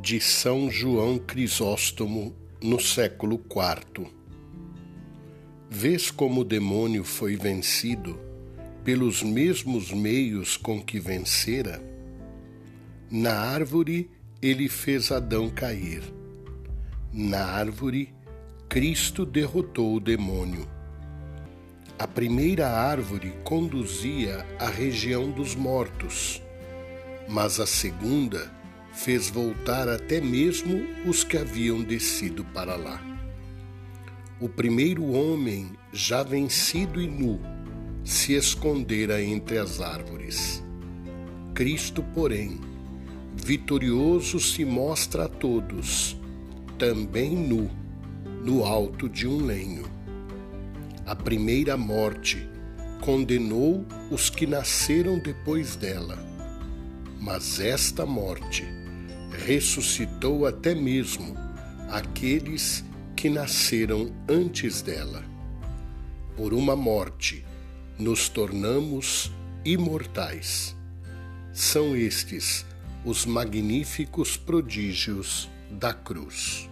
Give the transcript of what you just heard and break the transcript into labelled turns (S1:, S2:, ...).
S1: de São João Crisóstomo no século IV. Vês como o demônio foi vencido pelos mesmos meios com que vencera? Na árvore ele fez Adão cair. Na árvore, Cristo derrotou o demônio. A primeira árvore conduzia à região dos mortos, mas a segunda fez voltar até mesmo os que haviam descido para lá. O primeiro homem, já vencido e nu, se escondera entre as árvores. Cristo, porém, vitorioso se mostra a todos, também nu, no alto de um lenho. A primeira morte condenou os que nasceram depois dela, mas esta morte ressuscitou até mesmo aqueles que nasceram antes dela. Por uma morte nos tornamos imortais. São estes os magníficos prodígios da cruz.